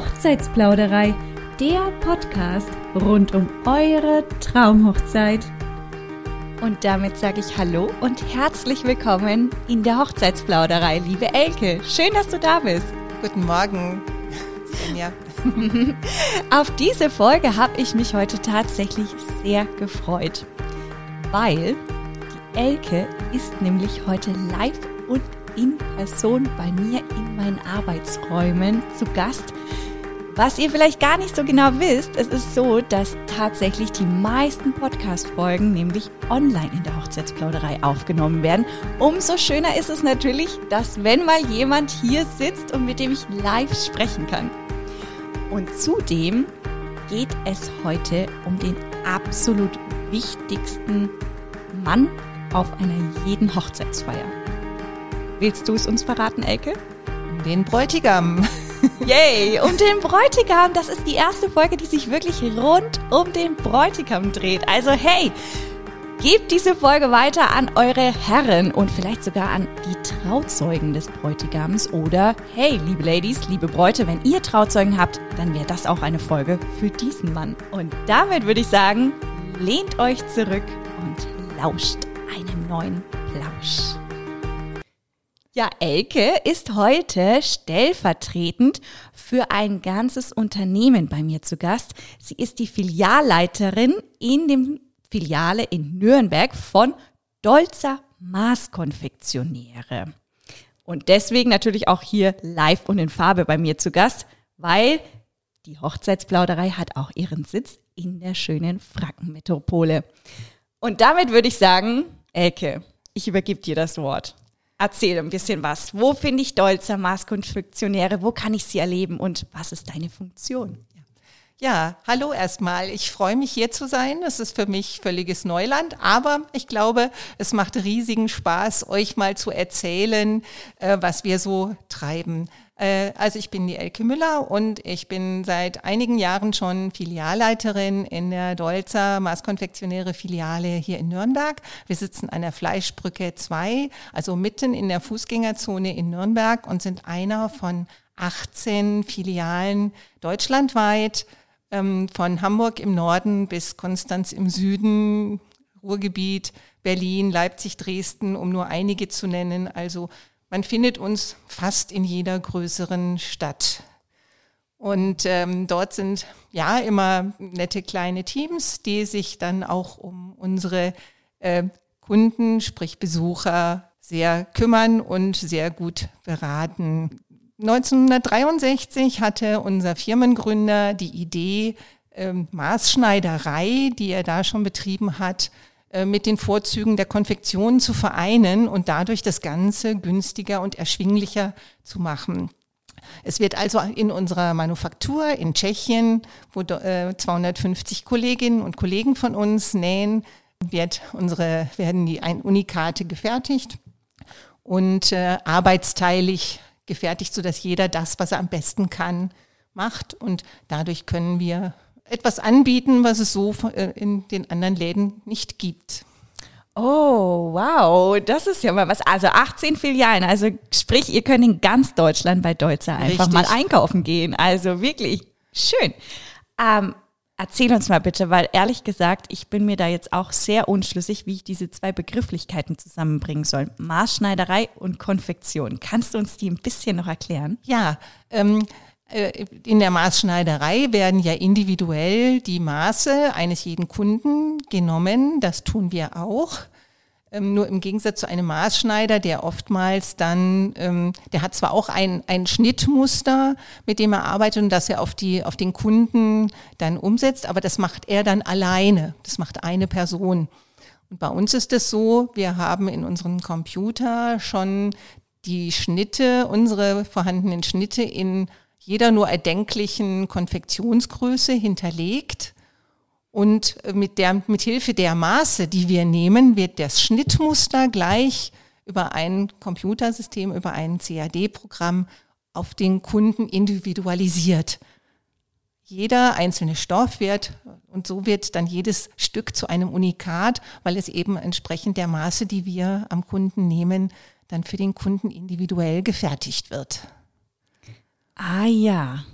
Hochzeitsplauderei, der Podcast rund um eure Traumhochzeit. Und damit sage ich Hallo und herzlich willkommen in der Hochzeitsplauderei, liebe Elke. Schön, dass du da bist. Guten Morgen. Ja. Auf diese Folge habe ich mich heute tatsächlich sehr gefreut, weil die Elke ist nämlich heute live und in Person bei mir in meinen Arbeitsräumen zu Gast. Was ihr vielleicht gar nicht so genau wisst, es ist so, dass tatsächlich die meisten Podcast-Folgen nämlich online in der Hochzeitsplauderei aufgenommen werden. Umso schöner ist es natürlich, dass wenn mal jemand hier sitzt und mit dem ich live sprechen kann. Und zudem geht es heute um den absolut wichtigsten Mann auf einer jeden Hochzeitsfeier. Willst du es uns verraten, Elke? Den Bräutigam. Yay! Um den Bräutigam. Das ist die erste Folge, die sich wirklich rund um den Bräutigam dreht. Also hey, gebt diese Folge weiter an eure Herren und vielleicht sogar an die Trauzeugen des Bräutigams. Oder hey, liebe Ladies, liebe Bräute, wenn ihr Trauzeugen habt, dann wäre das auch eine Folge für diesen Mann. Und damit würde ich sagen, lehnt euch zurück und lauscht einem neuen Plausch. Ja, Elke ist heute stellvertretend für ein ganzes Unternehmen bei mir zu Gast. Sie ist die Filialleiterin in dem Filiale in Nürnberg von Dolzer Maßkonfektionäre. Und deswegen natürlich auch hier live und in Farbe bei mir zu Gast, weil die Hochzeitsplauderei hat auch ihren Sitz in der schönen Frankenmetropole. Und damit würde ich sagen, Elke, ich übergebe dir das Wort. Erzähl ein bisschen was. Wo finde ich Dolzer Maßkonfektionäre? Wo kann ich sie erleben? Und was ist deine Funktion? Ja, hallo erstmal. Ich freue mich hier zu sein. Es ist für mich völliges Neuland, aber ich glaube, es macht riesigen Spaß, euch mal zu erzählen, äh, was wir so treiben. Äh, also ich bin die Elke Müller und ich bin seit einigen Jahren schon Filialleiterin in der Dolzer Maßkonfektionäre Filiale hier in Nürnberg. Wir sitzen an der Fleischbrücke 2, also mitten in der Fußgängerzone in Nürnberg und sind einer von 18 Filialen deutschlandweit, ähm, von Hamburg im Norden bis Konstanz im Süden, Ruhrgebiet, Berlin, Leipzig, Dresden, um nur einige zu nennen. Also man findet uns fast in jeder größeren Stadt. Und ähm, dort sind ja immer nette kleine Teams, die sich dann auch um unsere äh, Kunden, sprich Besucher, sehr kümmern und sehr gut beraten. 1963 hatte unser Firmengründer die Idee, ähm, Maßschneiderei, die er da schon betrieben hat, mit den Vorzügen der Konfektion zu vereinen und dadurch das Ganze günstiger und erschwinglicher zu machen. Es wird also in unserer Manufaktur in Tschechien, wo 250 äh, Kolleginnen und Kollegen von uns nähen, wird unsere, werden die Unikate gefertigt und äh, arbeitsteilig gefertigt, sodass jeder das, was er am besten kann, macht. Und dadurch können wir etwas anbieten, was es so äh, in den anderen Läden nicht gibt. Oh, wow, das ist ja mal was. Also 18 Filialen, also sprich, ihr könnt in ganz Deutschland bei Deutzer einfach Richtig. mal einkaufen gehen. Also wirklich schön. Ähm, erzähl uns mal bitte, weil ehrlich gesagt, ich bin mir da jetzt auch sehr unschlüssig, wie ich diese zwei Begrifflichkeiten zusammenbringen soll. Maßschneiderei und Konfektion. Kannst du uns die ein bisschen noch erklären? Ja, ähm, äh, in der Maßschneiderei werden ja individuell die Maße eines jeden Kunden genommen. Das tun wir auch. Ähm, nur im Gegensatz zu einem Maßschneider, der oftmals dann, ähm, der hat zwar auch ein, ein Schnittmuster, mit dem er arbeitet und das er auf, die, auf den Kunden dann umsetzt, aber das macht er dann alleine. Das macht eine Person. Und bei uns ist es so, wir haben in unserem Computer schon die Schnitte, unsere vorhandenen Schnitte in jeder nur erdenklichen Konfektionsgröße hinterlegt. Und mit, der, mit Hilfe der Maße, die wir nehmen, wird das Schnittmuster gleich über ein Computersystem, über ein CAD-Programm auf den Kunden individualisiert. Jeder einzelne Stoff wird und so wird dann jedes Stück zu einem Unikat, weil es eben entsprechend der Maße, die wir am Kunden nehmen, dann für den Kunden individuell gefertigt wird. Ah ja.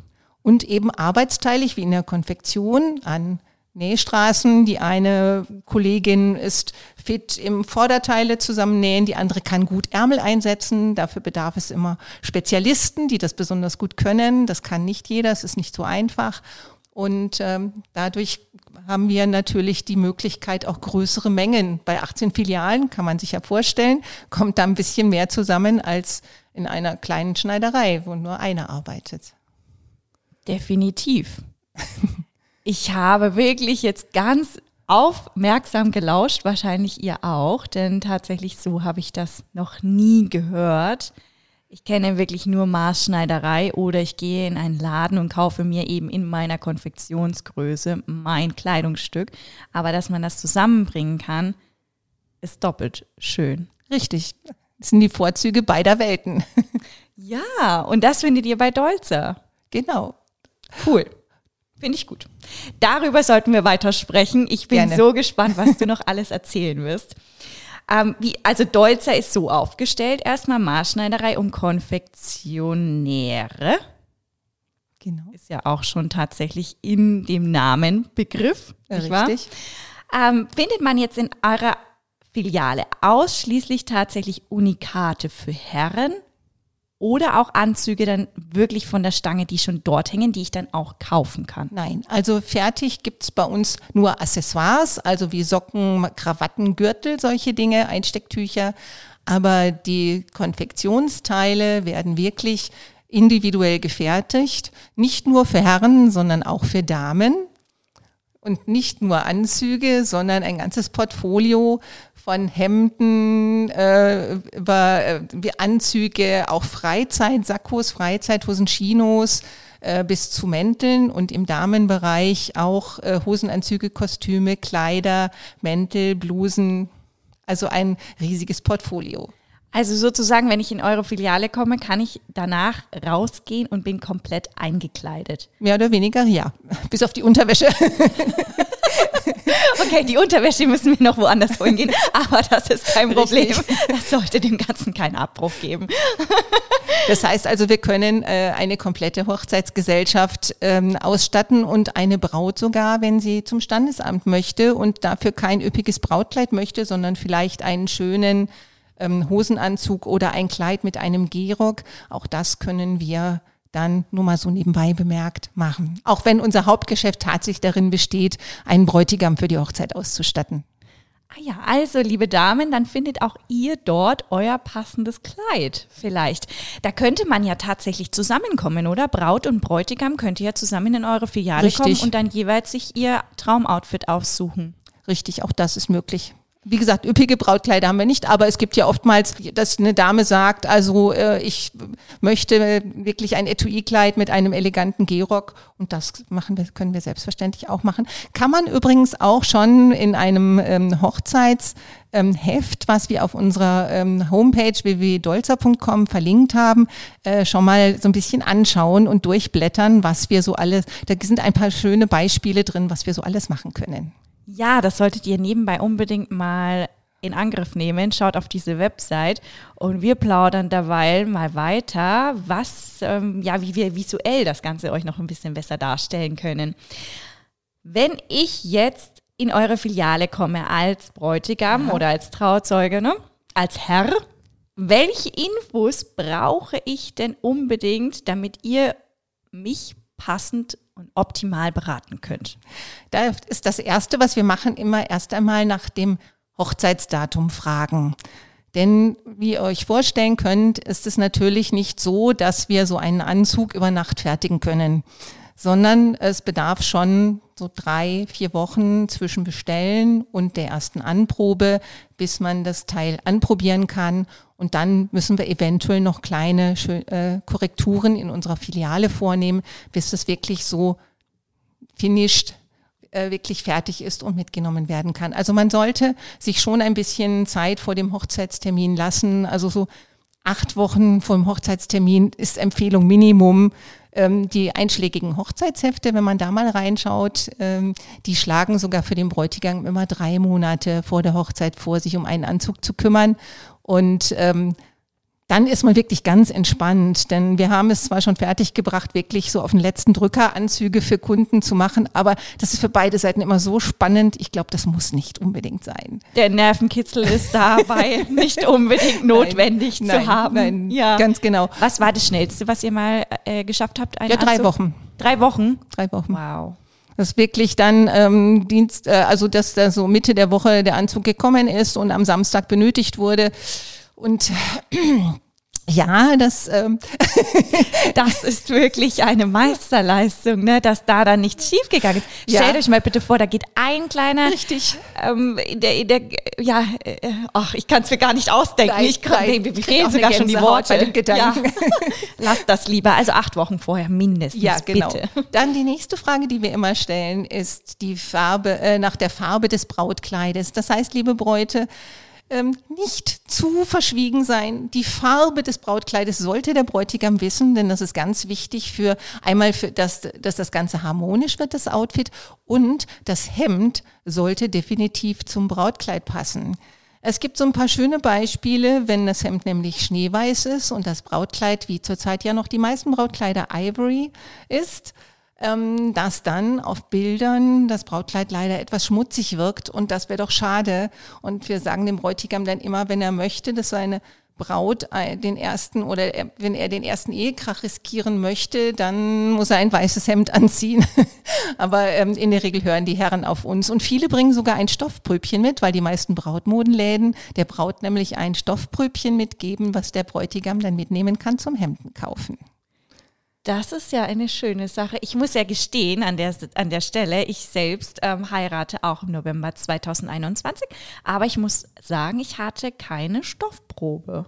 und eben arbeitsteilig wie in der Konfektion an Nähstraßen. Die eine Kollegin ist fit im Vorderteile zusammennähen, die andere kann gut Ärmel einsetzen. Dafür bedarf es immer Spezialisten, die das besonders gut können. Das kann nicht jeder, es ist nicht so einfach. Und ähm, dadurch haben wir natürlich die Möglichkeit, auch größere Mengen. Bei 18 Filialen kann man sich ja vorstellen, kommt da ein bisschen mehr zusammen als in einer kleinen Schneiderei, wo nur einer arbeitet. Definitiv. Ich habe wirklich jetzt ganz aufmerksam gelauscht, wahrscheinlich ihr auch, denn tatsächlich so habe ich das noch nie gehört. Ich kenne wirklich nur Maßschneiderei oder ich gehe in einen Laden und kaufe mir eben in meiner Konfektionsgröße mein Kleidungsstück. Aber dass man das zusammenbringen kann, ist doppelt schön. Richtig. Das sind die Vorzüge beider Welten. Ja, und das findet ihr bei Dolzer. Genau. Cool. Finde ich gut. Darüber sollten wir weiter sprechen. Ich bin Gerne. so gespannt, was du noch alles erzählen wirst. Ähm, wie, also Dolzer ist so aufgestellt, erstmal Maßschneiderei und Konfektionäre. Genau. Ist ja auch schon tatsächlich in dem Namen Begriff. Nicht Richtig. Ähm, findet man jetzt in eurer Filiale ausschließlich tatsächlich Unikate für Herren oder auch Anzüge dann wirklich von der Stange, die schon dort hängen, die ich dann auch kaufen kann? Nein, also fertig gibt's bei uns nur Accessoires, also wie Socken, Krawatten, Gürtel, solche Dinge, Einstecktücher. Aber die Konfektionsteile werden wirklich individuell gefertigt, nicht nur für Herren, sondern auch für Damen. Und nicht nur Anzüge, sondern ein ganzes Portfolio von Hemden äh, über äh, Anzüge, auch Freizeit, Sakkos, Freizeithosen, Chinos äh, bis zu Mänteln und im Damenbereich auch äh, Hosenanzüge, Kostüme, Kleider, Mäntel, Blusen. Also ein riesiges Portfolio. Also sozusagen, wenn ich in eure Filiale komme, kann ich danach rausgehen und bin komplett eingekleidet. Mehr oder weniger, ja. Bis auf die Unterwäsche. Okay, die Unterwäsche müssen wir noch woanders holen gehen, aber das ist kein Problem. Richtig. Das sollte dem Ganzen keinen Abbruch geben. Das heißt also, wir können äh, eine komplette Hochzeitsgesellschaft ähm, ausstatten und eine Braut sogar, wenn sie zum Standesamt möchte und dafür kein üppiges Brautkleid möchte, sondern vielleicht einen schönen ähm, Hosenanzug oder ein Kleid mit einem Gehrock. Auch das können wir dann nur mal so nebenbei bemerkt machen. Auch wenn unser Hauptgeschäft tatsächlich darin besteht, einen Bräutigam für die Hochzeit auszustatten. Ah ja, also liebe Damen, dann findet auch ihr dort euer passendes Kleid vielleicht. Da könnte man ja tatsächlich zusammenkommen, oder? Braut und Bräutigam könnt ihr ja zusammen in eure Filiale Richtig. kommen und dann jeweils sich ihr Traumoutfit aussuchen. Richtig, auch das ist möglich. Wie gesagt, üppige Brautkleider haben wir nicht, aber es gibt ja oftmals, dass eine Dame sagt, also äh, ich möchte wirklich ein Etui-Kleid mit einem eleganten Gehrock und das machen wir, können wir selbstverständlich auch machen. Kann man übrigens auch schon in einem ähm, Hochzeitsheft, ähm, was wir auf unserer ähm, Homepage www.dolzer.com verlinkt haben, äh, schon mal so ein bisschen anschauen und durchblättern, was wir so alles, da sind ein paar schöne Beispiele drin, was wir so alles machen können. Ja, das solltet ihr nebenbei unbedingt mal in Angriff nehmen. Schaut auf diese Website und wir plaudern derweil mal weiter, was, ähm, ja, wie wir visuell das Ganze euch noch ein bisschen besser darstellen können. Wenn ich jetzt in eure Filiale komme als Bräutigam ja. oder als Trauzeuge, ne? als Herr, welche Infos brauche ich denn unbedingt, damit ihr mich passend und optimal beraten könnt. Da ist das Erste, was wir machen, immer erst einmal nach dem Hochzeitsdatum fragen. Denn wie ihr euch vorstellen könnt, ist es natürlich nicht so, dass wir so einen Anzug über Nacht fertigen können, sondern es bedarf schon so drei, vier Wochen zwischen Bestellen und der ersten Anprobe, bis man das Teil anprobieren kann. Und dann müssen wir eventuell noch kleine äh, Korrekturen in unserer Filiale vornehmen, bis das wirklich so finished äh, wirklich fertig ist und mitgenommen werden kann. Also man sollte sich schon ein bisschen Zeit vor dem Hochzeitstermin lassen. Also so acht Wochen vor dem Hochzeitstermin ist Empfehlung Minimum. Ähm, die einschlägigen Hochzeitshefte, wenn man da mal reinschaut, ähm, die schlagen sogar für den Bräutigam immer drei Monate vor der Hochzeit vor, sich um einen Anzug zu kümmern. Und ähm, dann ist man wirklich ganz entspannt, denn wir haben es zwar schon fertiggebracht, wirklich so auf den letzten Drücker Anzüge für Kunden zu machen, aber das ist für beide Seiten immer so spannend. Ich glaube, das muss nicht unbedingt sein. Der Nervenkitzel ist dabei nicht unbedingt notwendig nein, zu nein, haben. Nein, ja. ganz genau. Was war das Schnellste, was ihr mal äh, geschafft habt? ja, drei Anzug? Wochen. Drei Wochen? Drei Wochen. Wow. Das wirklich dann ähm, Dienst, äh, also dass da so Mitte der Woche der Anzug gekommen ist und am Samstag benötigt wurde. Und ja, das, ähm das ist wirklich eine Meisterleistung, ne, dass da dann nichts schiefgegangen ist. Stellt ja. euch mal bitte vor, da geht ein kleiner, richtig, ähm, der, der, ja, äh, ach, ich kann es mir gar nicht ausdenken. Nein, ich kann, nein, wir reden sogar schon die Worte. Bei dem Gedanken. Ja. Lasst das lieber. Also acht Wochen vorher mindestens. Ja, genau. Bitte. Dann die nächste Frage, die wir immer stellen, ist die Farbe äh, nach der Farbe des Brautkleides. Das heißt, liebe Bräute, ähm, nicht zu verschwiegen sein. Die Farbe des Brautkleides sollte der Bräutigam wissen, denn das ist ganz wichtig für einmal, für das, dass das Ganze harmonisch wird, das Outfit, und das Hemd sollte definitiv zum Brautkleid passen. Es gibt so ein paar schöne Beispiele, wenn das Hemd nämlich schneeweiß ist und das Brautkleid, wie zurzeit ja noch die meisten Brautkleider Ivory ist ähm, dass dann auf Bildern das Brautkleid leider etwas schmutzig wirkt und das wäre doch schade. Und wir sagen dem Bräutigam dann immer, wenn er möchte, dass seine Braut den ersten oder wenn er den ersten Ehekrach riskieren möchte, dann muss er ein weißes Hemd anziehen. Aber ähm, in der Regel hören die Herren auf uns. Und viele bringen sogar ein Stoffpröbchen mit, weil die meisten Brautmodenläden der Braut nämlich ein Stoffpröbchen mitgeben, was der Bräutigam dann mitnehmen kann zum Hemden kaufen. Das ist ja eine schöne Sache. Ich muss ja gestehen an der, an der Stelle, ich selbst ähm, heirate auch im November 2021, aber ich muss sagen, ich hatte keine Stoffprobe.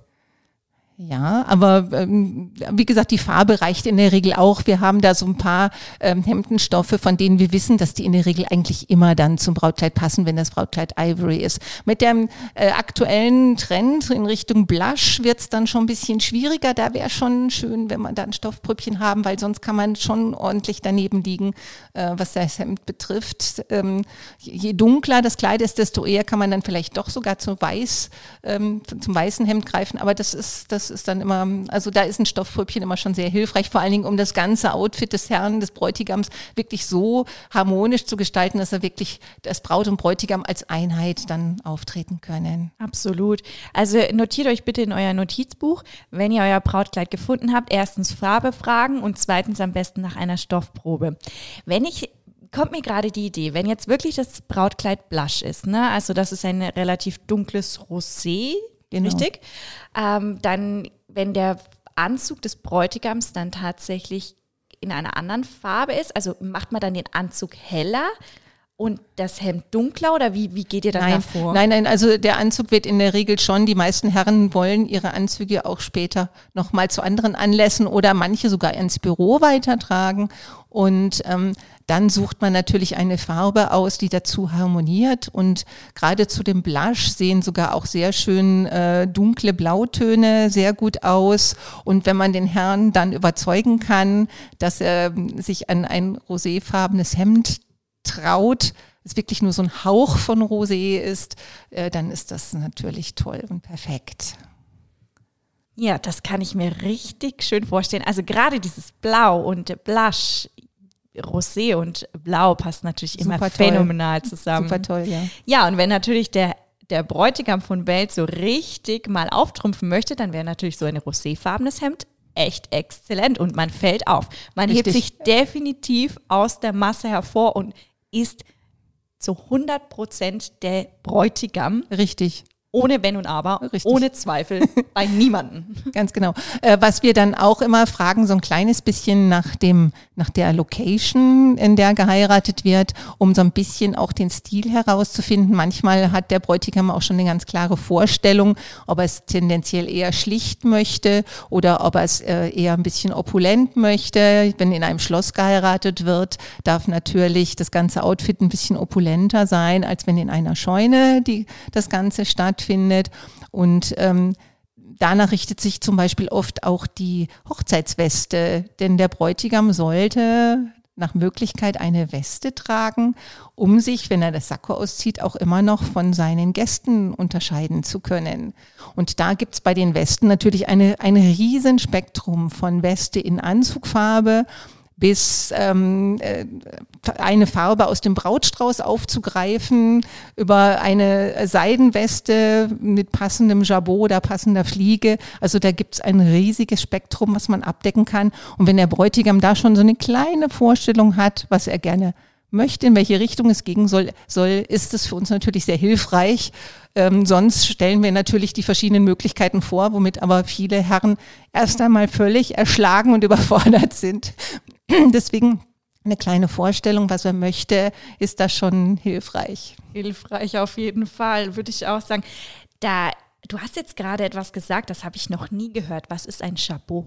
Ja, aber ähm, wie gesagt, die Farbe reicht in der Regel auch. Wir haben da so ein paar ähm, Hemdenstoffe, von denen wir wissen, dass die in der Regel eigentlich immer dann zum Brautkleid passen, wenn das Brautkleid Ivory ist. Mit dem äh, aktuellen Trend in Richtung Blush wird's dann schon ein bisschen schwieriger. Da wäre schon schön, wenn man da ein Stoffprüppchen haben, weil sonst kann man schon ordentlich daneben liegen, äh, was das Hemd betrifft. Ähm, je dunkler das Kleid ist, desto eher kann man dann vielleicht doch sogar zu weiß, ähm, zum weißen Hemd greifen. Aber das ist das ist dann immer, also da ist ein Stoffpröbchen immer schon sehr hilfreich, vor allen Dingen um das ganze Outfit des Herrn, des Bräutigams wirklich so harmonisch zu gestalten, dass er wirklich das Braut und Bräutigam als Einheit dann auftreten können. Absolut. Also notiert euch bitte in euer Notizbuch, wenn ihr euer Brautkleid gefunden habt, erstens Farbe fragen und zweitens am besten nach einer Stoffprobe. Wenn ich kommt mir gerade die Idee, wenn jetzt wirklich das Brautkleid Blush ist, ne? Also das ist ein relativ dunkles Rosé, genau. richtig? Ähm, dann, wenn der Anzug des Bräutigams dann tatsächlich in einer anderen Farbe ist, also macht man dann den Anzug heller und das Hemd dunkler oder wie, wie geht ihr dann nein, vor? Nein, nein, also der Anzug wird in der Regel schon, die meisten Herren wollen ihre Anzüge auch später nochmal zu anderen Anlässen oder manche sogar ins Büro weitertragen. Und ähm, dann sucht man natürlich eine Farbe aus, die dazu harmoniert. Und gerade zu dem Blush sehen sogar auch sehr schön äh, dunkle Blautöne sehr gut aus. Und wenn man den Herrn dann überzeugen kann, dass er sich an ein roséfarbenes Hemd traut, es wirklich nur so ein Hauch von Rosé ist, äh, dann ist das natürlich toll und perfekt. Ja, das kann ich mir richtig schön vorstellen. Also gerade dieses Blau und Blush, Rosé und Blau passt natürlich immer Super phänomenal zusammen. Super toll, ja. Ja, und wenn natürlich der der Bräutigam von Belt so richtig mal auftrumpfen möchte, dann wäre natürlich so ein roséfarbenes Hemd echt exzellent und man fällt auf. Man richtig. hebt sich definitiv aus der Masse hervor und ist zu 100 Prozent der Bräutigam. Richtig. Ohne Wenn und Aber, Richtig. ohne Zweifel, bei niemanden. Ganz genau. Äh, was wir dann auch immer fragen, so ein kleines bisschen nach dem, nach der Location, in der geheiratet wird, um so ein bisschen auch den Stil herauszufinden. Manchmal hat der Bräutigam auch schon eine ganz klare Vorstellung, ob er es tendenziell eher schlicht möchte oder ob er es äh, eher ein bisschen opulent möchte. Wenn in einem Schloss geheiratet wird, darf natürlich das ganze Outfit ein bisschen opulenter sein, als wenn in einer Scheune die, das Ganze stattfindet stattfindet. Und ähm, danach richtet sich zum Beispiel oft auch die Hochzeitsweste, denn der Bräutigam sollte nach Möglichkeit eine Weste tragen, um sich, wenn er das Sakko auszieht, auch immer noch von seinen Gästen unterscheiden zu können. Und da gibt's bei den Westen natürlich eine, ein Riesenspektrum von Weste in Anzugfarbe bis ähm, äh, eine Farbe aus dem Brautstrauß aufzugreifen, über eine Seidenweste mit passendem Jabot oder passender Fliege. Also da gibt's ein riesiges Spektrum, was man abdecken kann. Und wenn der Bräutigam da schon so eine kleine Vorstellung hat, was er gerne möchte, in welche Richtung es gehen soll, soll ist es für uns natürlich sehr hilfreich. Ähm, sonst stellen wir natürlich die verschiedenen Möglichkeiten vor, womit aber viele Herren erst einmal völlig erschlagen und überfordert sind. Deswegen eine kleine Vorstellung, was er möchte, ist da schon hilfreich. Hilfreich auf jeden Fall, würde ich auch sagen. Da, du hast jetzt gerade etwas gesagt, das habe ich noch nie gehört. Was ist ein Chapeau?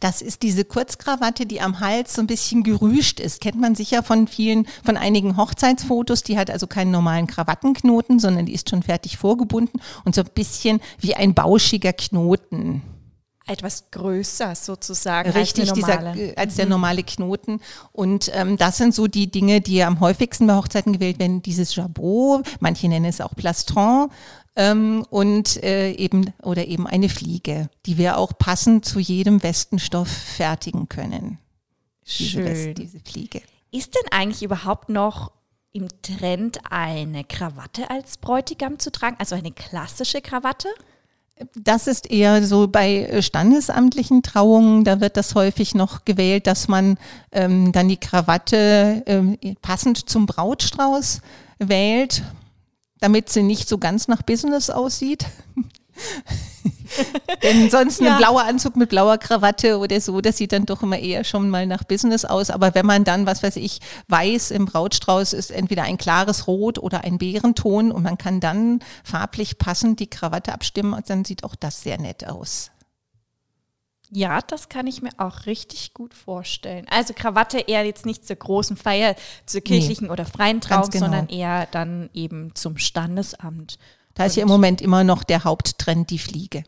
Das ist diese Kurzkrawatte, die am Hals so ein bisschen gerüscht ist. Kennt man sicher von vielen, von einigen Hochzeitsfotos. Die hat also keinen normalen Krawattenknoten, sondern die ist schon fertig vorgebunden und so ein bisschen wie ein bauschiger Knoten etwas größer sozusagen. Richtig, als, dieser, als der mhm. normale Knoten. Und ähm, das sind so die Dinge, die am häufigsten bei Hochzeiten gewählt werden. Dieses Jabot, manche nennen es auch Plastron. Ähm, und äh, eben oder eben eine Fliege, die wir auch passend zu jedem Westenstoff fertigen können. Schön. Diese, West, diese Fliege. Ist denn eigentlich überhaupt noch im Trend eine Krawatte als Bräutigam zu tragen, also eine klassische Krawatte? Das ist eher so bei äh, standesamtlichen Trauungen, da wird das häufig noch gewählt, dass man ähm, dann die Krawatte ähm, passend zum Brautstrauß wählt, damit sie nicht so ganz nach Business aussieht. Denn sonst ja. ein blauer Anzug mit blauer Krawatte oder so, das sieht dann doch immer eher schon mal nach Business aus. Aber wenn man dann, was weiß ich, weiß im Brautstrauß ist entweder ein klares Rot oder ein Bärenton und man kann dann farblich passend die Krawatte abstimmen, dann sieht auch das sehr nett aus. Ja, das kann ich mir auch richtig gut vorstellen. Also Krawatte eher jetzt nicht zur großen Feier, zur kirchlichen nee, oder freien Trauung, genau. sondern eher dann eben zum Standesamt. Da ist ja im Moment immer noch der Haupttrend die Fliege.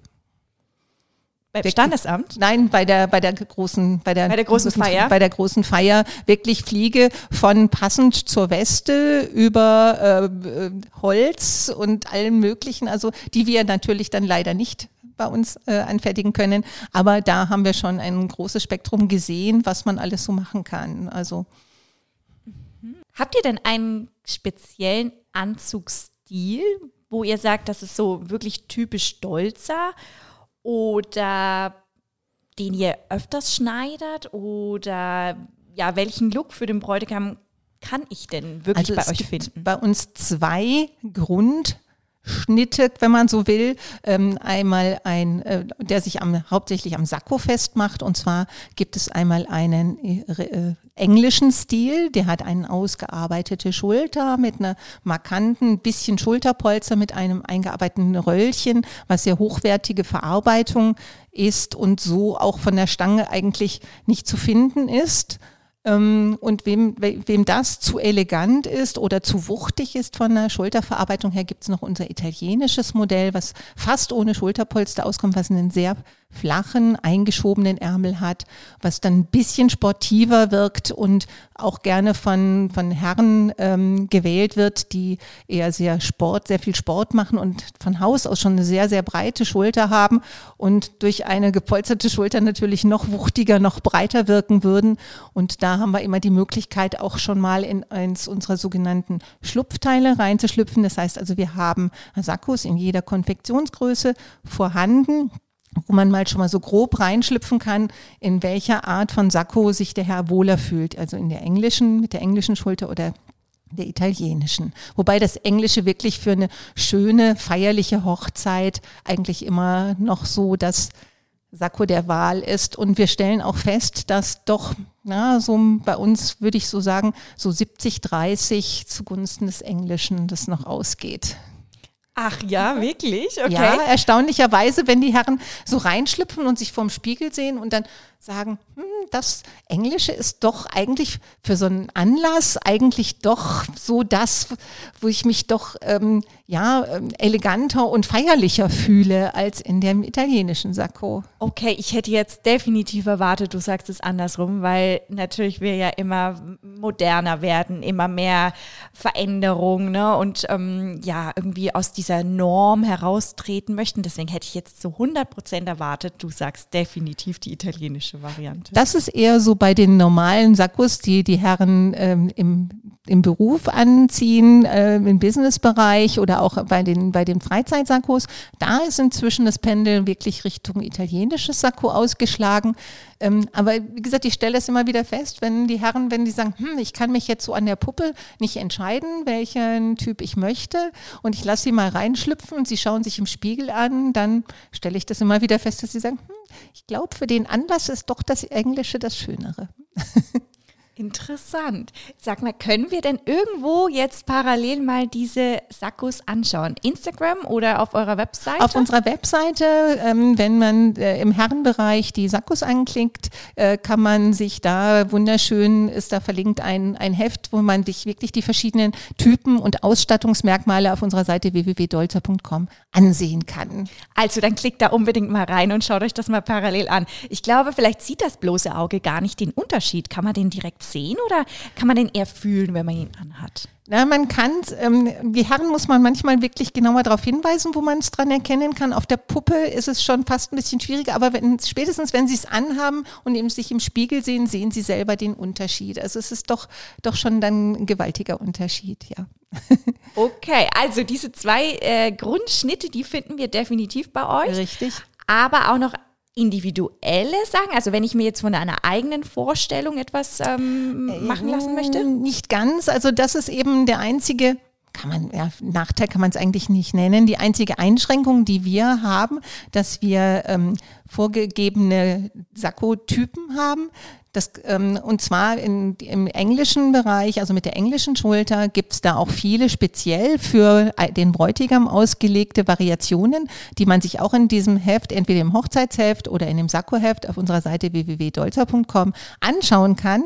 Beim Standesamt? Nein, bei der, bei der großen, bei der, bei der großen Feier. Bei der großen Feier wirklich Fliege von passend zur Weste über äh, Holz und allem möglichen, also die wir natürlich dann leider nicht bei uns äh, anfertigen können. Aber da haben wir schon ein großes Spektrum gesehen, was man alles so machen kann. Also. Habt ihr denn einen speziellen Anzugsstil, wo ihr sagt, das ist so wirklich typisch stolzer oder den ihr öfters schneidert oder ja, welchen Look für den Bräutigam kann ich denn wirklich also bei euch finden? Bei uns zwei Grund Schnitte, wenn man so will. Ähm, einmal ein, äh, der sich am, hauptsächlich am Sakko festmacht. Und zwar gibt es einmal einen äh, äh, englischen Stil, der hat eine ausgearbeitete Schulter mit einer markanten bisschen Schulterpolster mit einem eingearbeiteten Röllchen, was sehr hochwertige Verarbeitung ist und so auch von der Stange eigentlich nicht zu finden ist. Ähm, und wem, wem das zu elegant ist oder zu wuchtig ist von der Schulterverarbeitung her, gibt es noch unser italienisches Modell, was fast ohne Schulterpolster auskommt, was einen sehr flachen, eingeschobenen Ärmel hat, was dann ein bisschen sportiver wirkt und auch gerne von, von Herren ähm, gewählt wird, die eher sehr Sport, sehr viel Sport machen und von Haus aus schon eine sehr, sehr breite Schulter haben und durch eine gepolsterte Schulter natürlich noch wuchtiger, noch breiter wirken würden. Und da haben wir immer die Möglichkeit, auch schon mal in eins unserer sogenannten Schlupfteile reinzuschlüpfen. Das heißt also, wir haben Sakkos in jeder Konfektionsgröße vorhanden wo man mal schon mal so grob reinschlüpfen kann, in welcher Art von Sakko sich der Herr wohler fühlt. Also in der englischen, mit der englischen Schulter oder der italienischen. Wobei das Englische wirklich für eine schöne, feierliche Hochzeit eigentlich immer noch so das Sakko der Wahl ist. Und wir stellen auch fest, dass doch, na, so bei uns würde ich so sagen, so 70, 30 zugunsten des Englischen das noch ausgeht. Ach ja, wirklich? Okay. Ja, erstaunlicherweise, wenn die Herren so reinschlüpfen und sich vorm Spiegel sehen und dann sagen, hm, das Englische ist doch eigentlich für so einen Anlass eigentlich doch so das, wo ich mich doch ähm, ja ähm, eleganter und feierlicher fühle als in dem italienischen Sakko. Okay, ich hätte jetzt definitiv erwartet, du sagst es andersrum, weil natürlich wir ja immer moderner werden, immer mehr Veränderung ne? und ähm, ja irgendwie aus dieser Norm heraustreten möchten. Deswegen hätte ich jetzt zu 100 Prozent erwartet, du sagst definitiv die italienische Variante. Das ist eher so bei den normalen Sakkos, die die Herren ähm, im, im Beruf anziehen, äh, im Businessbereich oder auch bei den, bei den Freizeitsakkos. Da ist inzwischen das Pendel wirklich Richtung italienisches Sakko ausgeschlagen. Ähm, aber wie gesagt, ich stelle es immer wieder fest, wenn die Herren, wenn die sagen, hm, ich kann mich jetzt so an der Puppe nicht entscheiden, welchen Typ ich möchte und ich lasse sie mal reinschlüpfen und sie schauen sich im Spiegel an, dann stelle ich das immer wieder fest, dass sie sagen, hm, ich glaube, für den Anlass ist doch das Englische das Schönere. Interessant. Sag mal, können wir denn irgendwo jetzt parallel mal diese Sakkos anschauen? Instagram oder auf eurer Webseite? Auf unserer Webseite, ähm, wenn man äh, im Herrenbereich die Sakkos anklickt, äh, kann man sich da wunderschön, ist da verlinkt ein, ein Heft, wo man sich wirklich die verschiedenen Typen und Ausstattungsmerkmale auf unserer Seite www.dolzer.com ansehen kann. Also dann klickt da unbedingt mal rein und schaut euch das mal parallel an. Ich glaube, vielleicht sieht das bloße Auge gar nicht den Unterschied. Kann man den direkt sehen oder kann man den eher fühlen, wenn man ihn anhat? Na, man kann, ähm, die Herren muss man manchmal wirklich genauer darauf hinweisen, wo man es dran erkennen kann. Auf der Puppe ist es schon fast ein bisschen schwieriger, aber wenn, spätestens wenn sie es anhaben und eben sich im Spiegel sehen, sehen sie selber den Unterschied. Also es ist doch, doch schon dann ein gewaltiger Unterschied, ja. Okay, also diese zwei äh, Grundschnitte, die finden wir definitiv bei euch. Richtig. Aber auch noch individuelle Sachen? Also wenn ich mir jetzt von einer eigenen Vorstellung etwas ähm, äh, machen lassen möchte? Nicht ganz. Also das ist eben der einzige kann man, ja, Nachteil kann man es eigentlich nicht nennen. Die einzige Einschränkung, die wir haben, dass wir ähm, vorgegebene Sakko-Typen haben. Das, ähm, und zwar in, im englischen Bereich, also mit der englischen Schulter, gibt es da auch viele speziell für den Bräutigam ausgelegte Variationen, die man sich auch in diesem Heft, entweder im Hochzeitsheft oder in dem Sakko-Heft auf unserer Seite www.dolzer.com anschauen kann.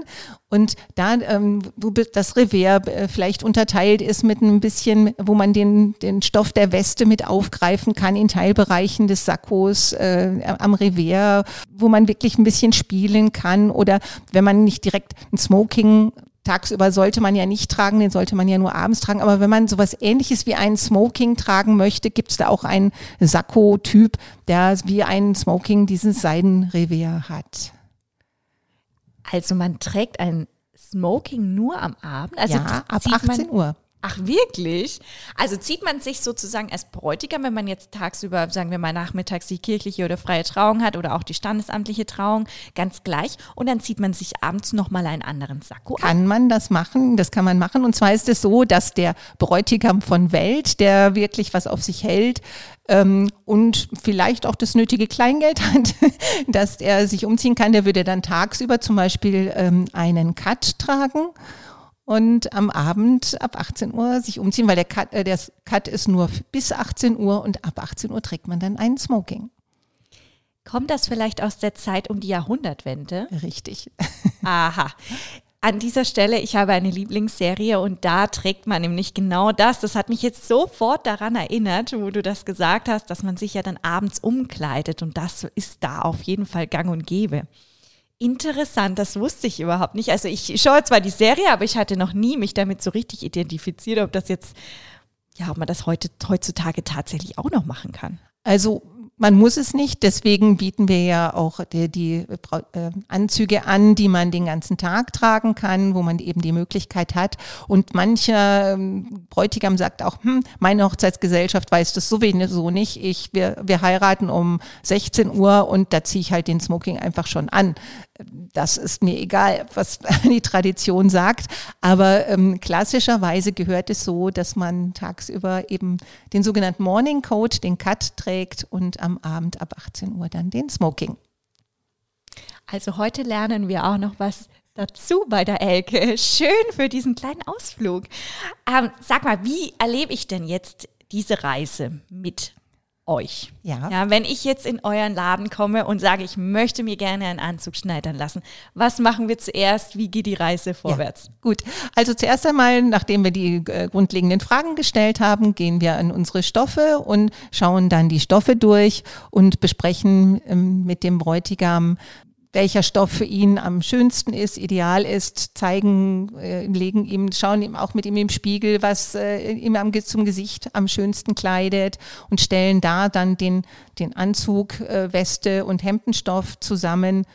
Und da, ähm, wo das Revers äh, vielleicht unterteilt ist mit ein bisschen, wo man den, den Stoff der Weste mit aufgreifen kann in Teilbereichen des Sakkos äh, am Revers, wo man wirklich ein bisschen spielen kann. Oder wenn man nicht direkt ein Smoking tagsüber sollte man ja nicht tragen, den sollte man ja nur abends tragen. Aber wenn man sowas ähnliches wie ein Smoking tragen möchte, gibt es da auch einen Sakko-Typ, der wie ein Smoking dieses Seidenrevers hat. Also man trägt ein Smoking nur am Abend? Also ja, ab 18 Uhr. Ach wirklich? Also zieht man sich sozusagen als Bräutigam, wenn man jetzt tagsüber, sagen wir mal nachmittags die kirchliche oder freie Trauung hat oder auch die standesamtliche Trauung, ganz gleich. Und dann zieht man sich abends nochmal einen anderen Sakko an. Kann man das machen? Das kann man machen. Und zwar ist es so, dass der Bräutigam von Welt, der wirklich was auf sich hält, ähm, und vielleicht auch das nötige Kleingeld hat, dass er sich umziehen kann, der würde dann tagsüber zum Beispiel ähm, einen Cut tragen und am Abend ab 18 Uhr sich umziehen, weil der Cut, äh, der Cut ist nur bis 18 Uhr und ab 18 Uhr trägt man dann einen Smoking. Kommt das vielleicht aus der Zeit um die Jahrhundertwende? Richtig. Aha. An dieser Stelle, ich habe eine Lieblingsserie und da trägt man nämlich genau das. Das hat mich jetzt sofort daran erinnert, wo du das gesagt hast, dass man sich ja dann abends umkleidet und das ist da auf jeden Fall gang und gäbe. Interessant, das wusste ich überhaupt nicht. Also ich schaue zwar die Serie, aber ich hatte noch nie mich damit so richtig identifiziert, ob das jetzt, ja, ob man das heute, heutzutage tatsächlich auch noch machen kann. Also man muss es nicht, deswegen bieten wir ja auch die, die äh, Anzüge an, die man den ganzen Tag tragen kann, wo man eben die Möglichkeit hat. Und mancher ähm, Bräutigam sagt auch, hm, meine Hochzeitsgesellschaft weiß das sowieso nicht. Ich, wir, wir heiraten um 16 Uhr und da ziehe ich halt den Smoking einfach schon an das ist mir egal, was die Tradition sagt. Aber ähm, klassischerweise gehört es so, dass man tagsüber eben den sogenannten Morning Coat, den Cut trägt und am Abend ab 18 Uhr dann den Smoking. Also heute lernen wir auch noch was dazu bei der Elke. Schön für diesen kleinen Ausflug. Ähm, sag mal, wie erlebe ich denn jetzt diese Reise mit euch. Ja. ja. Wenn ich jetzt in euren Laden komme und sage, ich möchte mir gerne einen Anzug schneidern lassen, was machen wir zuerst? Wie geht die Reise vorwärts? Ja, gut, also zuerst einmal, nachdem wir die äh, grundlegenden Fragen gestellt haben, gehen wir an unsere Stoffe und schauen dann die Stoffe durch und besprechen ähm, mit dem Bräutigam, welcher Stoff für ihn am schönsten ist, ideal ist, zeigen, äh, legen ihm, schauen ihm auch mit ihm im Spiegel, was äh, ihm am, zum Gesicht am schönsten kleidet und stellen da dann den, den Anzug, äh, Weste und Hemdenstoff zusammen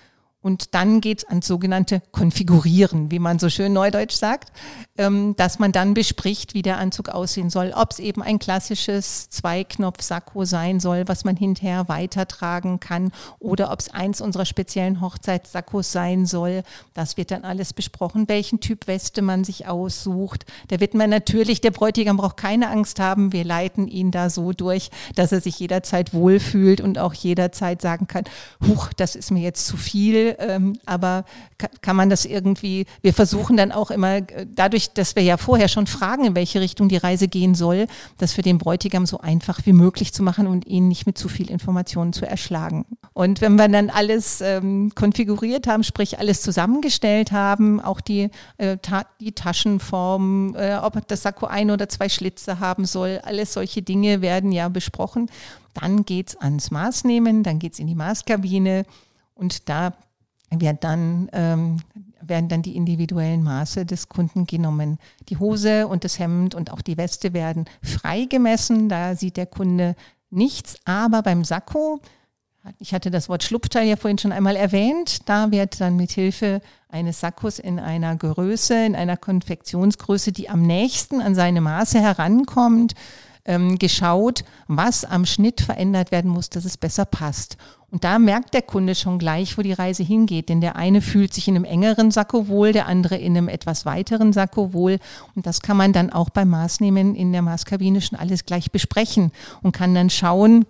und dann geht es ans sogenannte Konfigurieren, wie man so schön neudeutsch sagt, ähm, dass man dann bespricht, wie der Anzug aussehen soll. Ob es eben ein klassisches Zweiknopf-Sakko sein soll, was man hinterher weitertragen kann, oder ob es eins unserer speziellen Hochzeitssakkos sein soll. Das wird dann alles besprochen, welchen Typ Weste man sich aussucht. Da wird man natürlich, der Bräutigam braucht keine Angst haben. Wir leiten ihn da so durch, dass er sich jederzeit wohlfühlt und auch jederzeit sagen kann, huch, das ist mir jetzt zu viel ähm, aber kann man das irgendwie, wir versuchen dann auch immer, äh, dadurch, dass wir ja vorher schon fragen, in welche Richtung die Reise gehen soll, das für den Bräutigam so einfach wie möglich zu machen und ihn nicht mit zu viel Informationen zu erschlagen. Und wenn wir dann alles ähm, konfiguriert haben, sprich alles zusammengestellt haben, auch die, äh, ta die Taschenform, äh, ob das Sakko ein oder zwei Schlitze haben soll, alles solche Dinge werden ja besprochen. Dann geht's ans Maßnehmen, dann geht's in die Maßkabine und da wird dann, ähm, werden dann die individuellen Maße des Kunden genommen. Die Hose und das Hemd und auch die Weste werden frei gemessen. Da sieht der Kunde nichts. Aber beim Sakko, ich hatte das Wort Schlupfteil ja vorhin schon einmal erwähnt, da wird dann mit Hilfe eines Sakkos in einer Größe, in einer Konfektionsgröße, die am nächsten an seine Maße herankommt, ähm, geschaut, was am Schnitt verändert werden muss, dass es besser passt. Und da merkt der Kunde schon gleich, wo die Reise hingeht. Denn der eine fühlt sich in einem engeren Sakko wohl, der andere in einem etwas weiteren Sakko wohl. Und das kann man dann auch beim Maßnehmen in der Maßkabine schon alles gleich besprechen und kann dann schauen,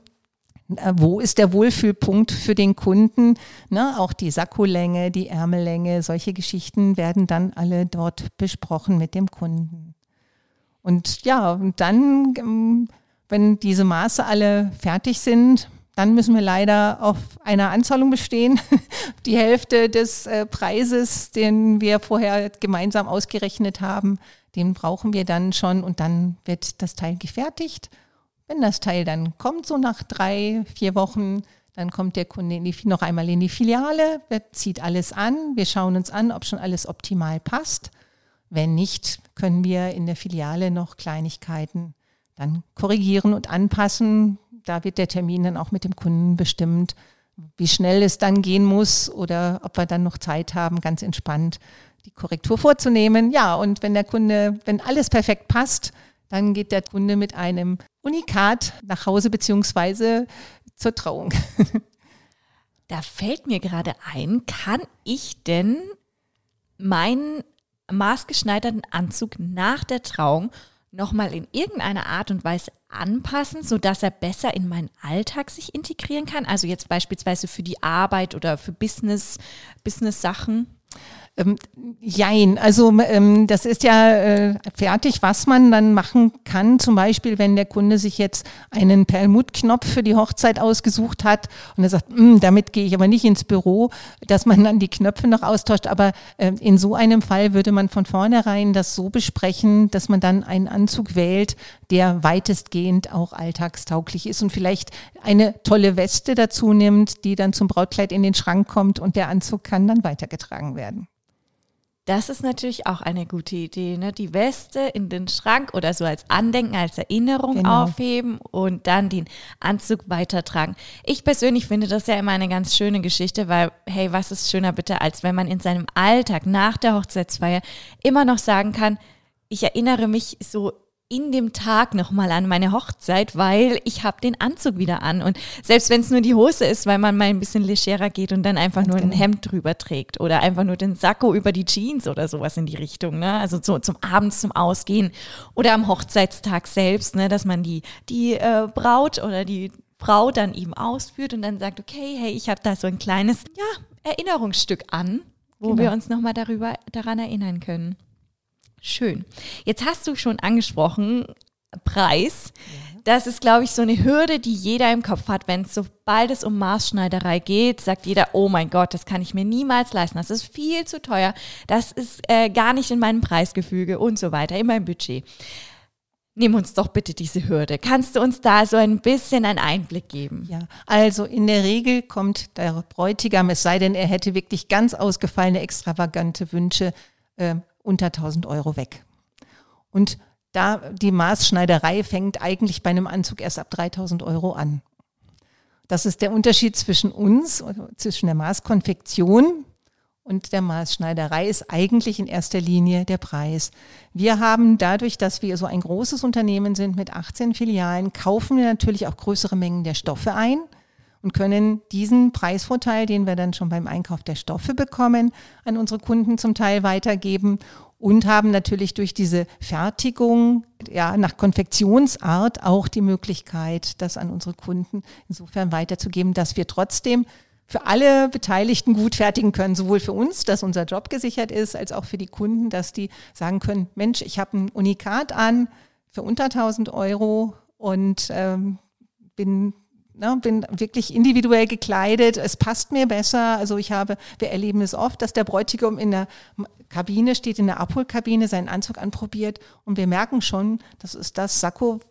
äh, wo ist der Wohlfühlpunkt für den Kunden? Ne, auch die Sakkolänge, die Ärmellänge, solche Geschichten werden dann alle dort besprochen mit dem Kunden. Und ja, und dann, ähm, wenn diese Maße alle fertig sind, dann müssen wir leider auf einer Anzahlung bestehen. Die Hälfte des äh, Preises, den wir vorher gemeinsam ausgerechnet haben, den brauchen wir dann schon und dann wird das Teil gefertigt. Wenn das Teil dann kommt, so nach drei, vier Wochen, dann kommt der Kunde die, noch einmal in die Filiale, zieht alles an, wir schauen uns an, ob schon alles optimal passt. Wenn nicht, können wir in der Filiale noch Kleinigkeiten dann korrigieren und anpassen, da wird der Termin dann auch mit dem Kunden bestimmt, wie schnell es dann gehen muss oder ob wir dann noch Zeit haben, ganz entspannt die Korrektur vorzunehmen. Ja, und wenn der Kunde, wenn alles perfekt passt, dann geht der Kunde mit einem Unikat nach Hause beziehungsweise zur Trauung. Da fällt mir gerade ein, kann ich denn meinen maßgeschneiderten Anzug nach der Trauung nochmal in irgendeiner Art und Weise anpassen, sodass er besser in meinen Alltag sich integrieren kann? Also jetzt beispielsweise für die Arbeit oder für Business, Business-Sachen? Ähm, jein, also ähm, das ist ja äh, fertig, was man dann machen kann. Zum Beispiel, wenn der Kunde sich jetzt einen Perlmuttknopf für die Hochzeit ausgesucht hat und er sagt, hm, damit gehe ich aber nicht ins Büro, dass man dann die Knöpfe noch austauscht. Aber äh, in so einem Fall würde man von vornherein das so besprechen, dass man dann einen Anzug wählt, der weitestgehend auch alltagstauglich ist und vielleicht eine tolle Weste dazu nimmt, die dann zum Brautkleid in den Schrank kommt und der Anzug kann dann weitergetragen werden. Das ist natürlich auch eine gute Idee, ne? Die Weste in den Schrank oder so als Andenken, als Erinnerung genau. aufheben und dann den Anzug weitertragen. Ich persönlich finde das ja immer eine ganz schöne Geschichte, weil, hey, was ist schöner bitte, als wenn man in seinem Alltag nach der Hochzeitsfeier immer noch sagen kann, ich erinnere mich so in dem Tag nochmal an meine Hochzeit, weil ich habe den Anzug wieder an. Und selbst wenn es nur die Hose ist, weil man mal ein bisschen legerer geht und dann einfach nur ein genau. Hemd drüber trägt oder einfach nur den Sakko über die Jeans oder sowas in die Richtung. Ne? Also so, zum Abends zum Ausgehen oder am Hochzeitstag selbst, ne? dass man die, die äh, Braut oder die Frau dann eben ausführt und dann sagt, okay, hey, ich habe da so ein kleines ja, Erinnerungsstück an, wo genau. wir uns nochmal darüber daran erinnern können. Schön. Jetzt hast du schon angesprochen, Preis. Ja. Das ist, glaube ich, so eine Hürde, die jeder im Kopf hat. Wenn es sobald es um Maßschneiderei geht, sagt jeder, oh mein Gott, das kann ich mir niemals leisten. Das ist viel zu teuer. Das ist äh, gar nicht in meinem Preisgefüge und so weiter, in meinem Budget. Nimm uns doch bitte diese Hürde. Kannst du uns da so ein bisschen einen Einblick geben? Ja, also in der Regel kommt der Bräutigam, es sei denn, er hätte wirklich ganz ausgefallene, extravagante Wünsche, äh, unter 1000 Euro weg. Und da die Maßschneiderei fängt eigentlich bei einem Anzug erst ab 3000 Euro an. Das ist der Unterschied zwischen uns, zwischen der Maßkonfektion und der Maßschneiderei ist eigentlich in erster Linie der Preis. Wir haben dadurch, dass wir so ein großes Unternehmen sind mit 18 Filialen, kaufen wir natürlich auch größere Mengen der Stoffe ein und können diesen Preisvorteil, den wir dann schon beim Einkauf der Stoffe bekommen, an unsere Kunden zum Teil weitergeben und haben natürlich durch diese Fertigung ja nach Konfektionsart auch die Möglichkeit, das an unsere Kunden insofern weiterzugeben, dass wir trotzdem für alle Beteiligten gut fertigen können, sowohl für uns, dass unser Job gesichert ist, als auch für die Kunden, dass die sagen können, Mensch, ich habe ein Unikat an für unter 1000 Euro und ähm, bin Ne, bin wirklich individuell gekleidet, es passt mir besser. Also ich habe, wir erleben es oft, dass der Bräutigam in der Kabine steht, in der Abholkabine, seinen Anzug anprobiert und wir merken schon, das ist das Sakko,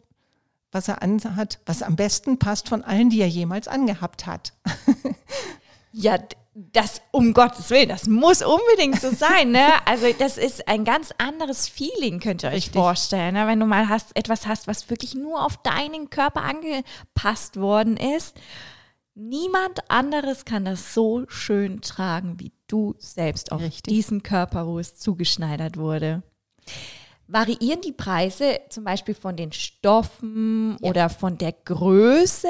was er anhat, was am besten passt von allen, die er jemals angehabt hat. ja, das um Gottes Willen, das muss unbedingt so sein, ne? Also das ist ein ganz anderes Feeling, könnt ihr euch Richtig. vorstellen, ne? wenn du mal hast etwas hast, was wirklich nur auf deinen Körper angepasst worden ist. Niemand anderes kann das so schön tragen wie du selbst auf Richtig. diesen Körper, wo es zugeschneidert wurde. Variieren die Preise zum Beispiel von den Stoffen ja. oder von der Größe?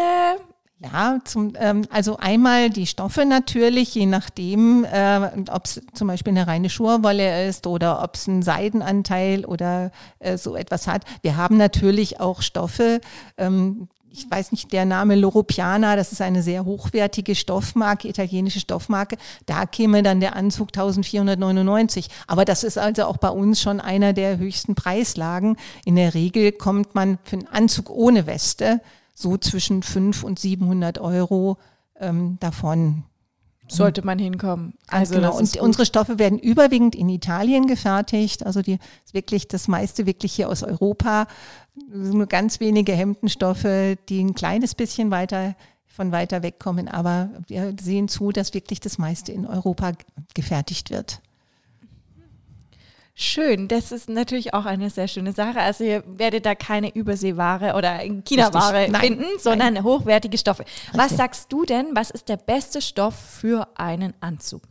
Ja, zum, ähm, also einmal die Stoffe natürlich, je nachdem, äh, ob es zum Beispiel eine reine Schurwolle ist oder ob es einen Seidenanteil oder äh, so etwas hat. Wir haben natürlich auch Stoffe, ähm, ich weiß nicht, der Name Loro Piana, das ist eine sehr hochwertige Stoffmarke, italienische Stoffmarke. Da käme dann der Anzug 1499. Aber das ist also auch bei uns schon einer der höchsten Preislagen. In der Regel kommt man für einen Anzug ohne Weste so zwischen 500 und 700 Euro ähm, davon. Sollte man hinkommen. Also genau. Und unsere Stoffe werden überwiegend in Italien gefertigt. Also die wirklich das meiste wirklich hier aus Europa. Nur ganz wenige Hemdenstoffe, die ein kleines bisschen weiter von weiter weg kommen. Aber wir sehen zu, dass wirklich das meiste in Europa gefertigt wird. Schön, das ist natürlich auch eine sehr schöne Sache. Also ihr werdet da keine Überseeware oder China-Ware finden, sondern nein. hochwertige Stoffe. Richtig. Was sagst du denn, was ist der beste Stoff für einen Anzug?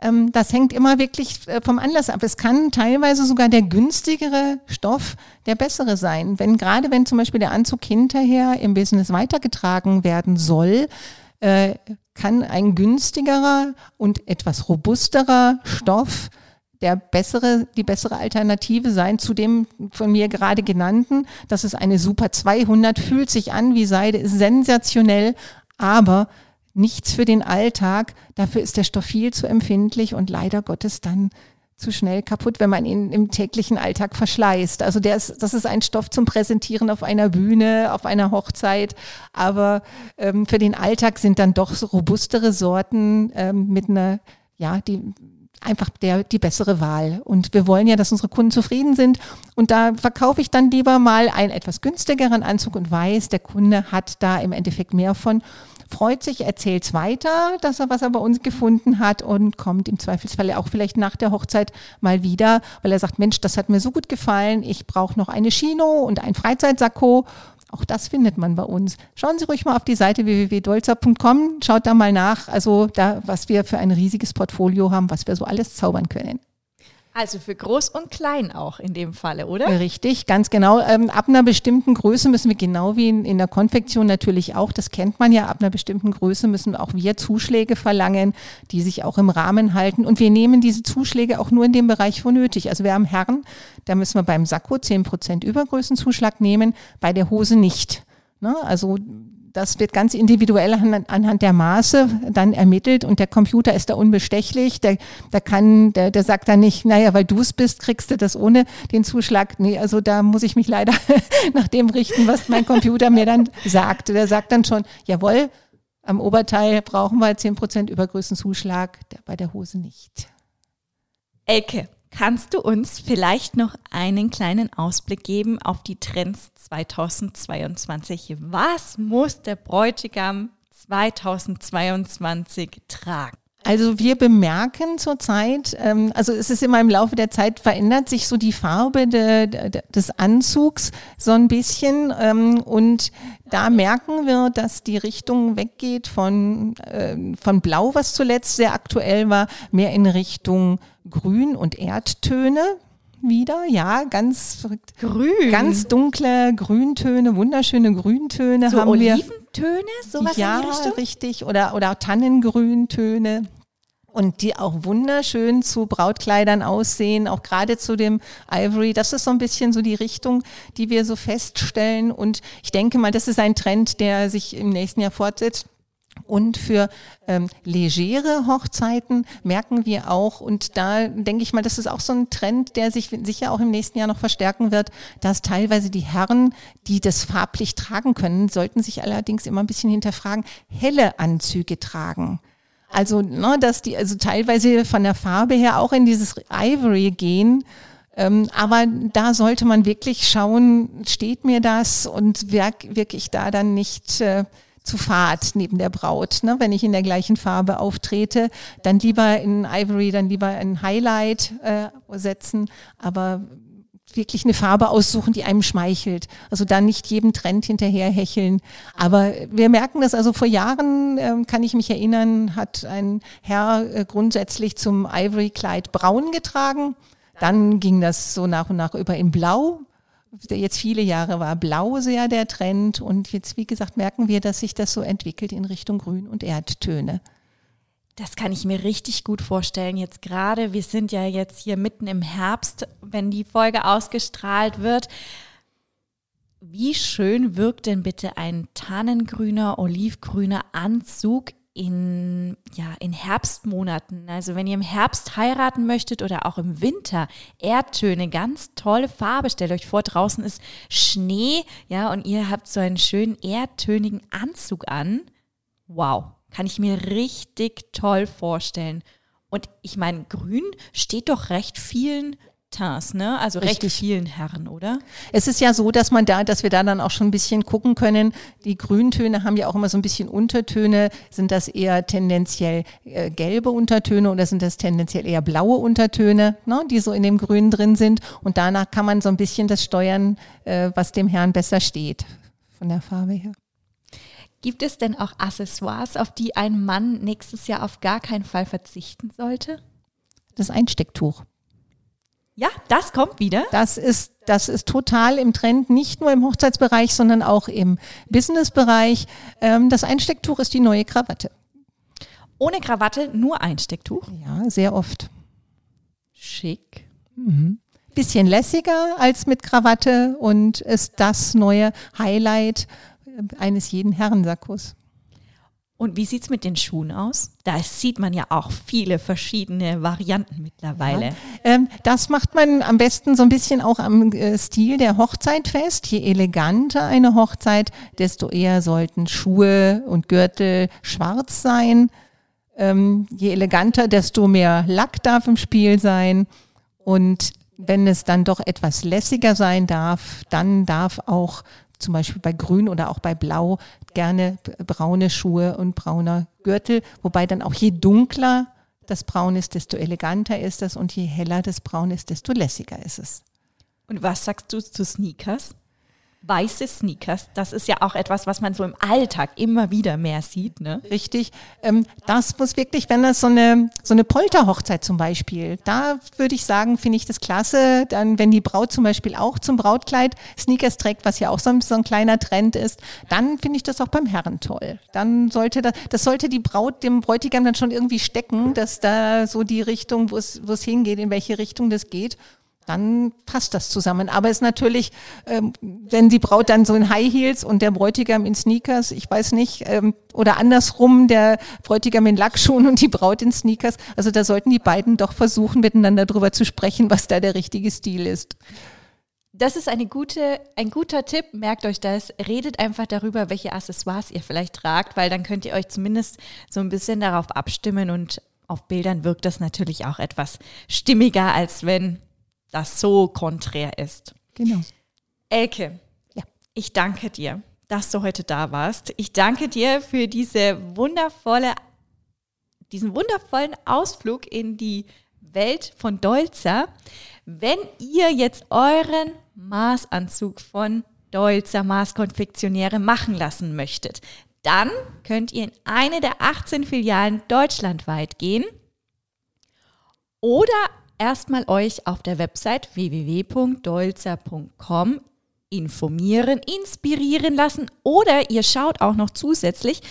Ähm, das hängt immer wirklich äh, vom Anlass ab. Es kann teilweise sogar der günstigere Stoff der bessere sein. Wenn gerade wenn zum Beispiel der Anzug hinterher im Business weitergetragen werden soll, äh, kann ein günstigerer und etwas robusterer Stoff der bessere, die bessere Alternative sein zu dem von mir gerade genannten. Das ist eine Super 200, fühlt sich an wie Seide, ist sensationell, aber nichts für den Alltag. Dafür ist der Stoff viel zu empfindlich und leider Gottes dann zu schnell kaputt, wenn man ihn im täglichen Alltag verschleißt. Also der ist, das ist ein Stoff zum Präsentieren auf einer Bühne, auf einer Hochzeit, aber ähm, für den Alltag sind dann doch so robustere Sorten ähm, mit einer, ja, die einfach der, die bessere Wahl. Und wir wollen ja, dass unsere Kunden zufrieden sind. Und da verkaufe ich dann lieber mal einen etwas günstigeren Anzug und weiß, der Kunde hat da im Endeffekt mehr von, freut sich, erzählt es weiter, dass er was er bei uns gefunden hat und kommt im Zweifelsfall auch vielleicht nach der Hochzeit mal wieder, weil er sagt, Mensch, das hat mir so gut gefallen, ich brauche noch eine Chino und ein Freizeitsakko auch das findet man bei uns. Schauen Sie ruhig mal auf die Seite www.dolzer.com, schaut da mal nach, also da, was wir für ein riesiges Portfolio haben, was wir so alles zaubern können. Also für groß und klein auch in dem Falle, oder? Richtig, ganz genau. Ähm, ab einer bestimmten Größe müssen wir genau wie in, in der Konfektion natürlich auch, das kennt man ja, ab einer bestimmten Größe müssen auch wir Zuschläge verlangen, die sich auch im Rahmen halten. Und wir nehmen diese Zuschläge auch nur in dem Bereich, wo nötig. Also wir haben Herren, da müssen wir beim Sakko 10% Übergrößenzuschlag nehmen, bei der Hose nicht. Ne? Also das wird ganz individuell anhand der Maße dann ermittelt und der Computer ist da unbestechlich. Der, der kann, der, der sagt dann nicht, naja, weil du es bist, kriegst du das ohne den Zuschlag. Nee, also da muss ich mich leider nach dem richten, was mein Computer mir dann sagt. Der sagt dann schon, jawohl, am Oberteil brauchen wir 10% Übergrößenzuschlag, bei der Hose nicht. Elke, kannst du uns vielleicht noch einen kleinen Ausblick geben auf die Trends 2022? Was muss der Bräutigam 2022 tragen? Also wir bemerken zurzeit, ähm, also es ist immer im Laufe der Zeit verändert sich so die Farbe de, de, des Anzugs so ein bisschen ähm, und da merken wir, dass die Richtung weggeht von, äh, von Blau, was zuletzt sehr aktuell war, mehr in Richtung Grün und Erdtöne wieder, ja, ganz. Grün. Ganz dunkle Grüntöne, wunderschöne Grüntöne so haben Oliventöne, wir. sowas ja, in die Richtung? richtig. Oder, oder Tannengrüntöne. Und die auch wunderschön zu Brautkleidern aussehen, auch gerade zu dem Ivory. Das ist so ein bisschen so die Richtung, die wir so feststellen. Und ich denke mal, das ist ein Trend, der sich im nächsten Jahr fortsetzt. Und für ähm, legere Hochzeiten merken wir auch, und da denke ich mal, das ist auch so ein Trend, der sich sicher auch im nächsten Jahr noch verstärken wird, dass teilweise die Herren, die das farblich tragen können, sollten sich allerdings immer ein bisschen hinterfragen, helle Anzüge tragen. Also, ne, dass die also teilweise von der Farbe her auch in dieses Ivory gehen. Ähm, aber da sollte man wirklich schauen, steht mir das und wirke wirk ich da dann nicht äh, zu fad neben der Braut. Ne? Wenn ich in der gleichen Farbe auftrete, dann lieber in Ivory, dann lieber ein Highlight äh, setzen, aber wirklich eine Farbe aussuchen, die einem schmeichelt. Also da nicht jedem Trend hinterher hecheln. Aber wir merken das also vor Jahren, äh, kann ich mich erinnern, hat ein Herr äh, grundsätzlich zum Ivory-Kleid braun getragen. Dann ging das so nach und nach über in Blau jetzt viele Jahre war Blau sehr der Trend und jetzt, wie gesagt, merken wir, dass sich das so entwickelt in Richtung Grün und Erdtöne. Das kann ich mir richtig gut vorstellen. Jetzt gerade, wir sind ja jetzt hier mitten im Herbst, wenn die Folge ausgestrahlt wird. Wie schön wirkt denn bitte ein tannengrüner, olivgrüner Anzug in, ja, in Herbstmonaten, also wenn ihr im Herbst heiraten möchtet oder auch im Winter, Erdtöne, ganz tolle Farbe. Stellt euch vor, draußen ist Schnee, ja, und ihr habt so einen schönen erdtönigen Anzug an. Wow, kann ich mir richtig toll vorstellen. Und ich meine, grün steht doch recht vielen Tins, ne? Also recht Richtig. vielen Herren, oder? Es ist ja so, dass man da, dass wir da dann auch schon ein bisschen gucken können. Die Grüntöne haben ja auch immer so ein bisschen Untertöne. Sind das eher tendenziell äh, gelbe Untertöne oder sind das tendenziell eher blaue Untertöne, ne? die so in dem Grün drin sind? Und danach kann man so ein bisschen das steuern, äh, was dem Herrn besser steht von der Farbe her. Gibt es denn auch Accessoires, auf die ein Mann nächstes Jahr auf gar keinen Fall verzichten sollte? Das Einstecktuch. Ja, das kommt wieder. Das ist, das ist total im Trend, nicht nur im Hochzeitsbereich, sondern auch im Businessbereich. Ähm, das Einstecktuch ist die neue Krawatte. Ohne Krawatte, nur Einstecktuch? Ja, sehr oft. Schick. Mhm. Bisschen lässiger als mit Krawatte und ist das neue Highlight eines jeden Herrensackos. Und wie sieht es mit den Schuhen aus? Da sieht man ja auch viele verschiedene Varianten mittlerweile. Ja, ähm, das macht man am besten so ein bisschen auch am äh, Stil der Hochzeit fest. Je eleganter eine Hochzeit, desto eher sollten Schuhe und Gürtel schwarz sein. Ähm, je eleganter, desto mehr Lack darf im Spiel sein. Und wenn es dann doch etwas lässiger sein darf, dann darf auch zum Beispiel bei Grün oder auch bei Blau gerne braune Schuhe und brauner Gürtel, wobei dann auch je dunkler das Braun ist, desto eleganter ist es und je heller das Braun ist, desto lässiger ist es. Und was sagst du zu Sneakers? Weiße Sneakers. Das ist ja auch etwas, was man so im Alltag immer wieder mehr sieht. Ne? Richtig. Ähm, das muss wirklich, wenn das so eine, so eine Polterhochzeit zum Beispiel, da würde ich sagen, finde ich das klasse. Dann, wenn die Braut zum Beispiel auch zum Brautkleid Sneakers trägt, was ja auch so ein, so ein kleiner Trend ist, dann finde ich das auch beim Herren toll. Dann sollte das, das sollte die Braut dem Bräutigam dann schon irgendwie stecken, dass da so die Richtung, wo es, wo es hingeht, in welche Richtung das geht. Dann passt das zusammen. Aber es ist natürlich, ähm, wenn die Braut dann so in High Heels und der Bräutigam in Sneakers, ich weiß nicht, ähm, oder andersrum, der Bräutigam in Lackschuhen und die Braut in Sneakers. Also da sollten die beiden doch versuchen, miteinander drüber zu sprechen, was da der richtige Stil ist. Das ist eine gute, ein guter Tipp. Merkt euch das. Redet einfach darüber, welche Accessoires ihr vielleicht tragt, weil dann könnt ihr euch zumindest so ein bisschen darauf abstimmen und auf Bildern wirkt das natürlich auch etwas stimmiger, als wenn das so konträr ist. Genau. Elke, ja. ich danke dir, dass du heute da warst. Ich danke dir für diese wundervolle, diesen wundervollen Ausflug in die Welt von Dolzer. Wenn ihr jetzt euren Maßanzug von Dolzer Maßkonfektionäre machen lassen möchtet, dann könnt ihr in eine der 18 Filialen deutschlandweit gehen oder erstmal euch auf der Website www.dolzer.com informieren, inspirieren lassen oder ihr schaut auch noch zusätzlich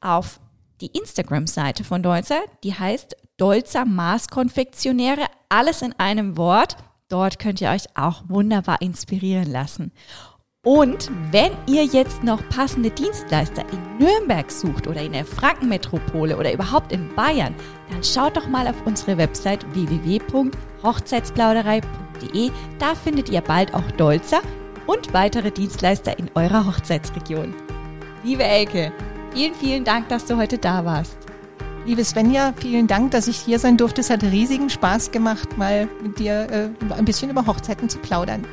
auf die Instagram-Seite von Dolzer, die heißt Dolzer Maßkonfektionäre, alles in einem Wort. Dort könnt ihr euch auch wunderbar inspirieren lassen. Und wenn ihr jetzt noch passende Dienstleister in Nürnberg sucht oder in der Frankenmetropole oder überhaupt in Bayern, dann schaut doch mal auf unsere Website www.hochzeitsplauderei.de. Da findet ihr bald auch Dolzer und weitere Dienstleister in eurer Hochzeitsregion. Liebe Elke, vielen, vielen Dank, dass du heute da warst. Liebe Svenja, vielen Dank, dass ich hier sein durfte. Es hat riesigen Spaß gemacht, mal mit dir äh, ein bisschen über Hochzeiten zu plaudern.